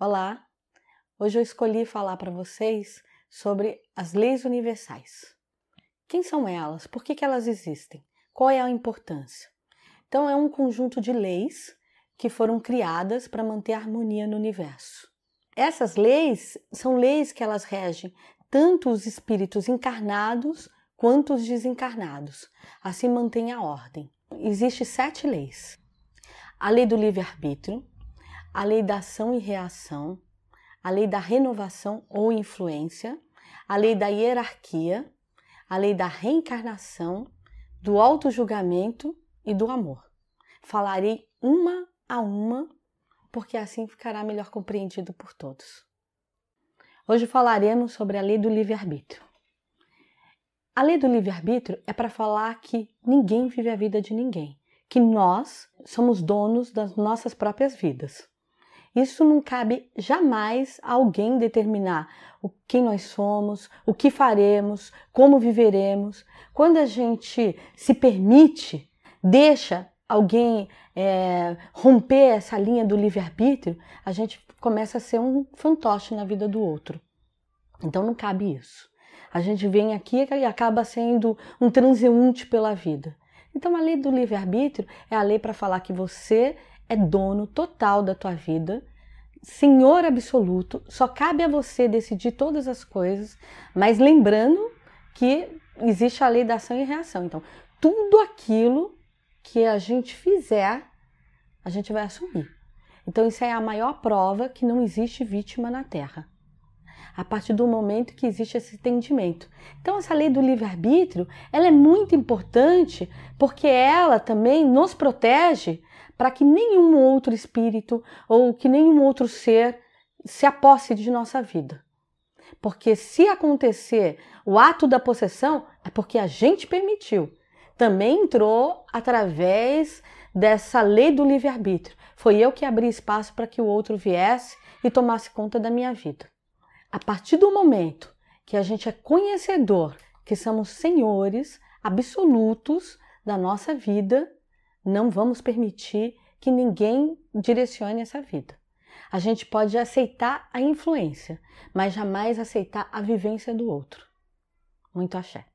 Olá! Hoje eu escolhi falar para vocês sobre as leis universais. Quem são elas? Por que, que elas existem? Qual é a importância? Então, é um conjunto de leis que foram criadas para manter a harmonia no universo. Essas leis são leis que elas regem tanto os espíritos encarnados quanto os desencarnados. Assim mantém a ordem. Existem sete leis: a lei do livre-arbítrio, a lei da ação e reação, a lei da renovação ou influência, a lei da hierarquia, a lei da reencarnação, do auto-julgamento e do amor. Falarei uma a uma, porque assim ficará melhor compreendido por todos. Hoje falaremos sobre a lei do livre-arbítrio. A lei do livre-arbítrio é para falar que ninguém vive a vida de ninguém, que nós somos donos das nossas próprias vidas. Isso não cabe jamais a alguém determinar o quem nós somos, o que faremos, como viveremos. Quando a gente se permite, deixa alguém é, romper essa linha do livre-arbítrio, a gente começa a ser um fantoche na vida do outro. Então não cabe isso. A gente vem aqui e acaba sendo um transeunte pela vida. Então a lei do livre-arbítrio é a lei para falar que você é dono total da tua vida, senhor absoluto, só cabe a você decidir todas as coisas, mas lembrando que existe a lei da ação e reação. Então, tudo aquilo que a gente fizer, a gente vai assumir. Então, isso é a maior prova que não existe vítima na Terra. A partir do momento que existe esse entendimento. Então, essa lei do livre-arbítrio, ela é muito importante porque ela também nos protege para que nenhum outro espírito ou que nenhum outro ser se aposse de nossa vida. Porque se acontecer o ato da possessão, é porque a gente permitiu. Também entrou através dessa lei do livre-arbítrio. Foi eu que abri espaço para que o outro viesse e tomasse conta da minha vida. A partir do momento que a gente é conhecedor que somos senhores absolutos da nossa vida, não vamos permitir que ninguém direcione essa vida. A gente pode aceitar a influência, mas jamais aceitar a vivência do outro. Muito axé.